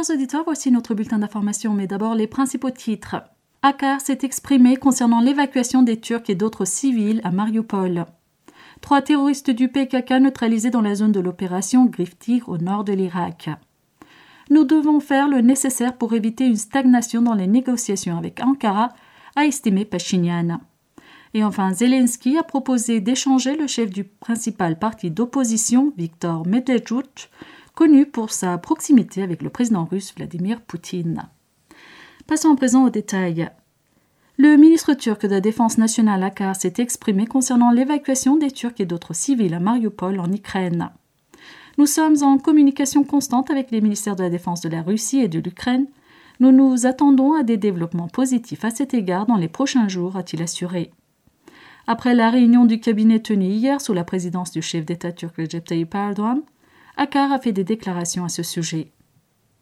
Chers auditeurs, voici notre bulletin d'information, mais d'abord les principaux titres. Akar s'est exprimé concernant l'évacuation des Turcs et d'autres civils à Mariupol. Trois terroristes du PKK neutralisés dans la zone de l'opération Griftir au nord de l'Irak. Nous devons faire le nécessaire pour éviter une stagnation dans les négociations avec Ankara, a estimé Pachinian. Et enfin, Zelensky a proposé d'échanger le chef du principal parti d'opposition, Viktor Medvedchuk, connu pour sa proximité avec le président russe Vladimir Poutine. Passons à présent aux détails. Le ministre turc de la Défense nationale Akar s'est exprimé concernant l'évacuation des Turcs et d'autres civils à Mariupol en Ukraine. Nous sommes en communication constante avec les ministères de la Défense de la Russie et de l'Ukraine. Nous nous attendons à des développements positifs à cet égard dans les prochains jours, a-t-il assuré. Après la réunion du cabinet tenue hier sous la présidence du chef d'État turc Recep Tayyip Erdogan, Akar a fait des déclarations à ce sujet.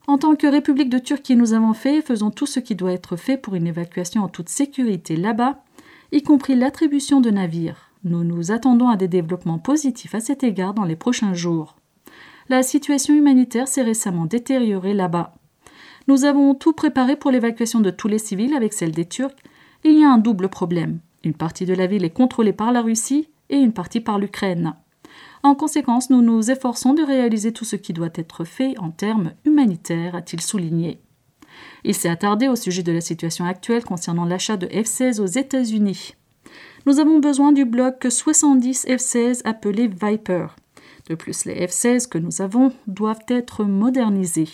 En tant que République de Turquie, nous avons fait et faisons tout ce qui doit être fait pour une évacuation en toute sécurité là-bas, y compris l'attribution de navires. Nous nous attendons à des développements positifs à cet égard dans les prochains jours. La situation humanitaire s'est récemment détériorée là-bas. Nous avons tout préparé pour l'évacuation de tous les civils avec celle des Turcs. Il y a un double problème. Une partie de la ville est contrôlée par la Russie et une partie par l'Ukraine. En conséquence, nous nous efforçons de réaliser tout ce qui doit être fait en termes humanitaires, a-t-il souligné. Il s'est attardé au sujet de la situation actuelle concernant l'achat de F-16 aux États-Unis. Nous avons besoin du bloc 70 F-16 appelé Viper. De plus, les F-16 que nous avons doivent être modernisés.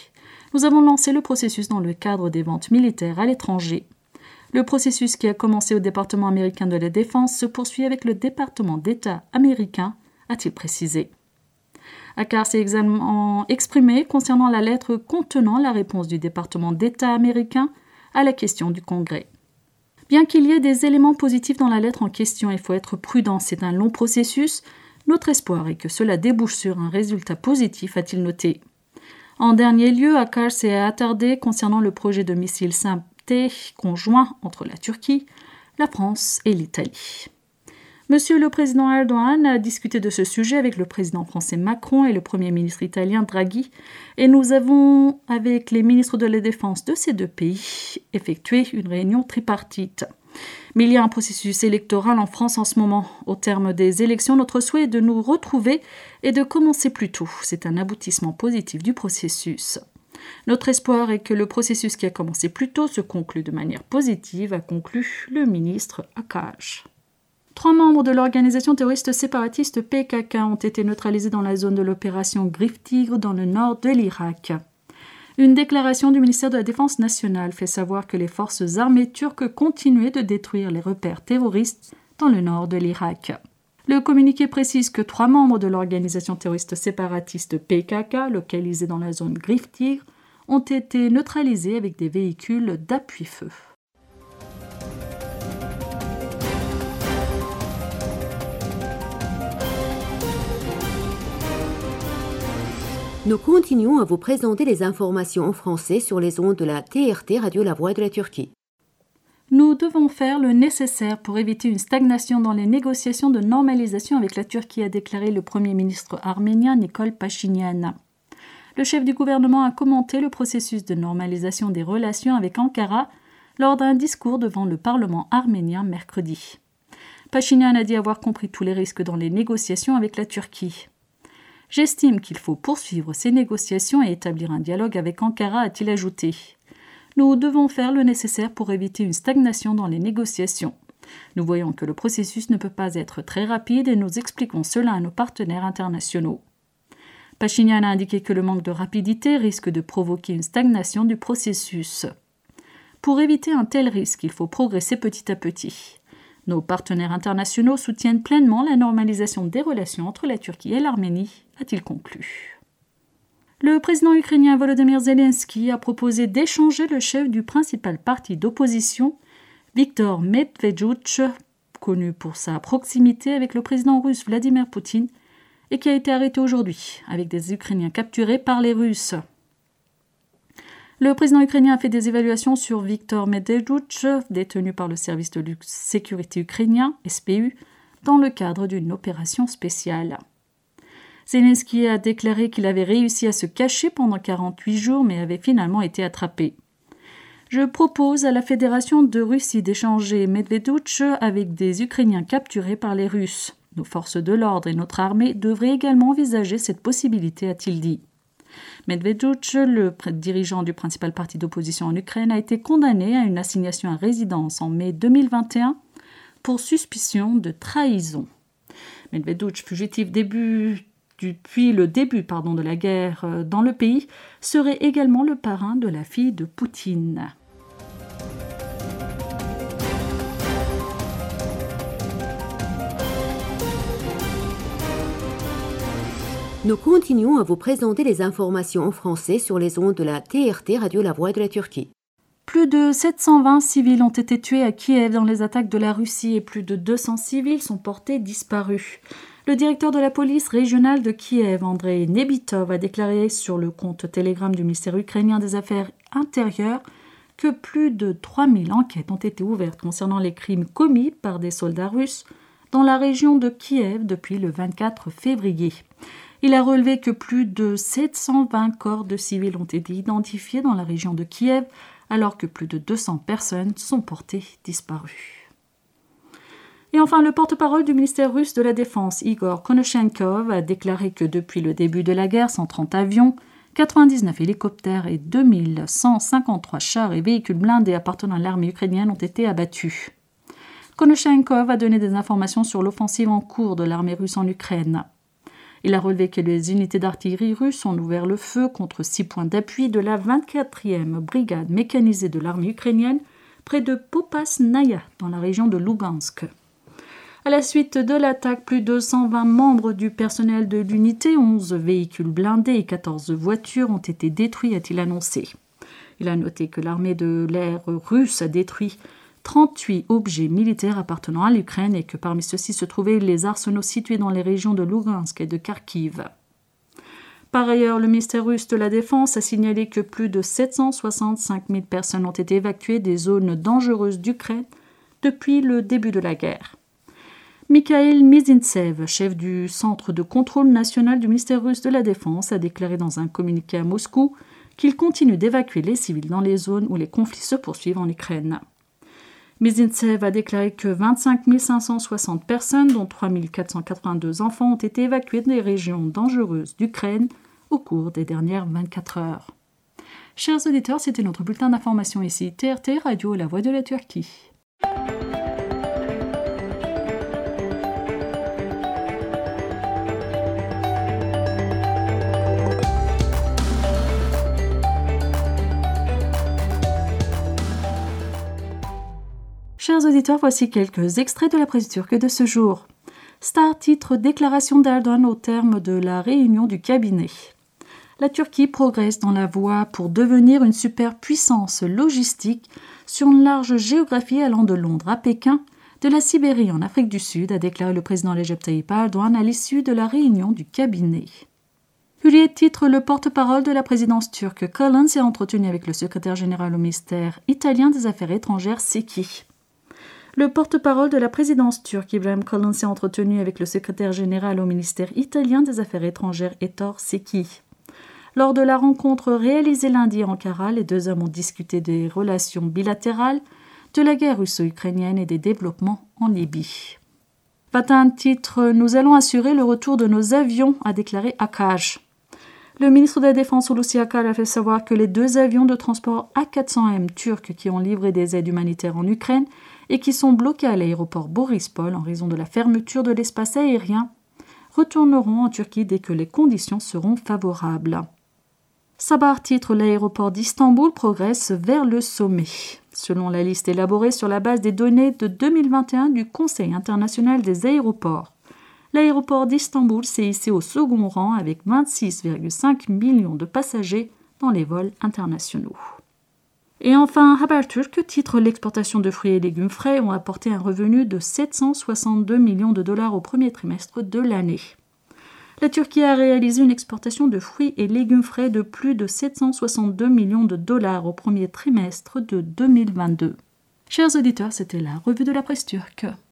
Nous avons lancé le processus dans le cadre des ventes militaires à l'étranger. Le processus qui a commencé au département américain de la Défense se poursuit avec le département d'État américain a-t-il précisé. Akar s'est exprimé concernant la lettre contenant la réponse du département d'État américain à la question du Congrès. Bien qu'il y ait des éléments positifs dans la lettre en question, il faut être prudent, c'est un long processus. Notre espoir est que cela débouche sur un résultat positif, a-t-il noté. En dernier lieu, Akar s'est attardé concernant le projet de missile synthé conjoint entre la Turquie, la France et l'Italie. Monsieur le président Erdogan a discuté de ce sujet avec le président français Macron et le premier ministre italien Draghi, et nous avons, avec les ministres de la Défense de ces deux pays, effectué une réunion tripartite. Mais il y a un processus électoral en France en ce moment. Au terme des élections, notre souhait est de nous retrouver et de commencer plus tôt. C'est un aboutissement positif du processus. Notre espoir est que le processus qui a commencé plus tôt se conclue de manière positive, a conclu le ministre Akash. Trois membres de l'organisation terroriste séparatiste PKK ont été neutralisés dans la zone de l'opération Griffe Tigre dans le nord de l'Irak. Une déclaration du ministère de la Défense nationale fait savoir que les forces armées turques continuaient de détruire les repères terroristes dans le nord de l'Irak. Le communiqué précise que trois membres de l'organisation terroriste séparatiste PKK, localisés dans la zone Griffe Tigre, ont été neutralisés avec des véhicules d'appui-feu. Nous continuons à vous présenter les informations en français sur les ondes de la TRT Radio La Voix de la Turquie. Nous devons faire le nécessaire pour éviter une stagnation dans les négociations de normalisation avec la Turquie, a déclaré le Premier ministre arménien Nikol Pachinian. Le chef du gouvernement a commenté le processus de normalisation des relations avec Ankara lors d'un discours devant le Parlement arménien mercredi. Pachinian a dit avoir compris tous les risques dans les négociations avec la Turquie. J'estime qu'il faut poursuivre ces négociations et établir un dialogue avec Ankara, a-t-il ajouté. Nous devons faire le nécessaire pour éviter une stagnation dans les négociations. Nous voyons que le processus ne peut pas être très rapide et nous expliquons cela à nos partenaires internationaux. Pachinian a indiqué que le manque de rapidité risque de provoquer une stagnation du processus. Pour éviter un tel risque, il faut progresser petit à petit. Nos partenaires internationaux soutiennent pleinement la normalisation des relations entre la Turquie et l'Arménie, a-t-il conclu. Le président ukrainien Volodymyr Zelensky a proposé d'échanger le chef du principal parti d'opposition, Viktor Medvedchuk, connu pour sa proximité avec le président russe Vladimir Poutine, et qui a été arrêté aujourd'hui, avec des Ukrainiens capturés par les Russes. Le président ukrainien a fait des évaluations sur Viktor Medvedchuk, détenu par le service de sécurité ukrainien, SPU, dans le cadre d'une opération spéciale. Zelensky a déclaré qu'il avait réussi à se cacher pendant 48 jours mais avait finalement été attrapé. Je propose à la Fédération de Russie d'échanger Medvedouch avec des Ukrainiens capturés par les Russes. Nos forces de l'ordre et notre armée devraient également envisager cette possibilité, a-t-il dit. Medvedouch, le dirigeant du principal parti d'opposition en Ukraine, a été condamné à une assignation à résidence en mai 2021 pour suspicion de trahison. Medvedouch, fugitif début depuis le début pardon, de la guerre euh, dans le pays, serait également le parrain de la fille de Poutine. Nous continuons à vous présenter les informations en français sur les ondes de la TRT Radio La Voix de la Turquie. Plus de 720 civils ont été tués à Kiev dans les attaques de la Russie et plus de 200 civils sont portés disparus. Le directeur de la police régionale de Kiev, Andrei Nebitov, a déclaré sur le compte Telegram du ministère ukrainien des Affaires intérieures que plus de 3000 enquêtes ont été ouvertes concernant les crimes commis par des soldats russes dans la région de Kiev depuis le 24 février. Il a relevé que plus de 720 corps de civils ont été identifiés dans la région de Kiev, alors que plus de 200 personnes sont portées disparues. Et enfin, le porte-parole du ministère russe de la Défense, Igor Konashenkov, a déclaré que depuis le début de la guerre, 130 avions, 99 hélicoptères et 2153 chars et véhicules blindés appartenant à l'armée ukrainienne ont été abattus. Konashenkov a donné des informations sur l'offensive en cours de l'armée russe en Ukraine. Il a relevé que les unités d'artillerie russes ont ouvert le feu contre six points d'appui de la 24e brigade mécanisée de l'armée ukrainienne près de Popasnaya, dans la région de Lugansk. À la suite de l'attaque, plus de 120 membres du personnel de l'unité, 11 véhicules blindés et 14 voitures ont été détruits, a-t-il annoncé. Il a noté que l'armée de l'air russe a détruit 38 objets militaires appartenant à l'Ukraine et que parmi ceux-ci se trouvaient les arsenaux situés dans les régions de Lugansk et de Kharkiv. Par ailleurs, le ministère russe de la Défense a signalé que plus de 765 000 personnes ont été évacuées des zones dangereuses d'Ukraine depuis le début de la guerre. Mikhail Mizintsev, chef du Centre de contrôle national du ministère russe de la Défense, a déclaré dans un communiqué à Moscou qu'il continue d'évacuer les civils dans les zones où les conflits se poursuivent en Ukraine. Mizintsev a déclaré que 25 560 personnes, dont 3 482 enfants, ont été évacuées des régions dangereuses d'Ukraine au cours des dernières 24 heures. Chers auditeurs, c'était notre bulletin d'information ici, TRT Radio La Voix de la Turquie. Chers auditeurs, voici quelques extraits de la presse turque de ce jour. Star titre Déclaration d'Erdogan au terme de la réunion du cabinet. La Turquie progresse dans la voie pour devenir une superpuissance logistique sur une large géographie allant de Londres à Pékin, de la Sibérie en Afrique du Sud, a déclaré le président Recep Tayyip Erdogan à l'issue de la réunion du cabinet. Hürriyet titre le porte-parole de la présidence turque Collins s'est entretenu avec le secrétaire général au ministère italien des Affaires étrangères Seki. Le porte-parole de la présidence turque, Ibrahim Kalin, s'est entretenu avec le secrétaire général au ministère italien des Affaires étrangères, Ettore Secchi. Lors de la rencontre réalisée lundi à Ankara, les deux hommes ont discuté des relations bilatérales, de la guerre russo-ukrainienne et des développements en Libye. un titre Nous allons assurer le retour de nos avions, a déclaré Akash. Le ministre de la Défense Hulusi Akar a fait savoir que les deux avions de transport A400M turcs qui ont livré des aides humanitaires en Ukraine et qui sont bloqués à l'aéroport Borispol en raison de la fermeture de l'espace aérien, retourneront en Turquie dès que les conditions seront favorables. Sabar titre L'aéroport d'Istanbul progresse vers le sommet. Selon la liste élaborée sur la base des données de 2021 du Conseil international des aéroports, l'aéroport d'Istanbul s'est hissé au second rang avec 26,5 millions de passagers dans les vols internationaux. Et enfin, Haberturk titre L'exportation de fruits et légumes frais ont apporté un revenu de 762 millions de dollars au premier trimestre de l'année. La Turquie a réalisé une exportation de fruits et légumes frais de plus de 762 millions de dollars au premier trimestre de 2022. Chers auditeurs, c'était la revue de la presse turque.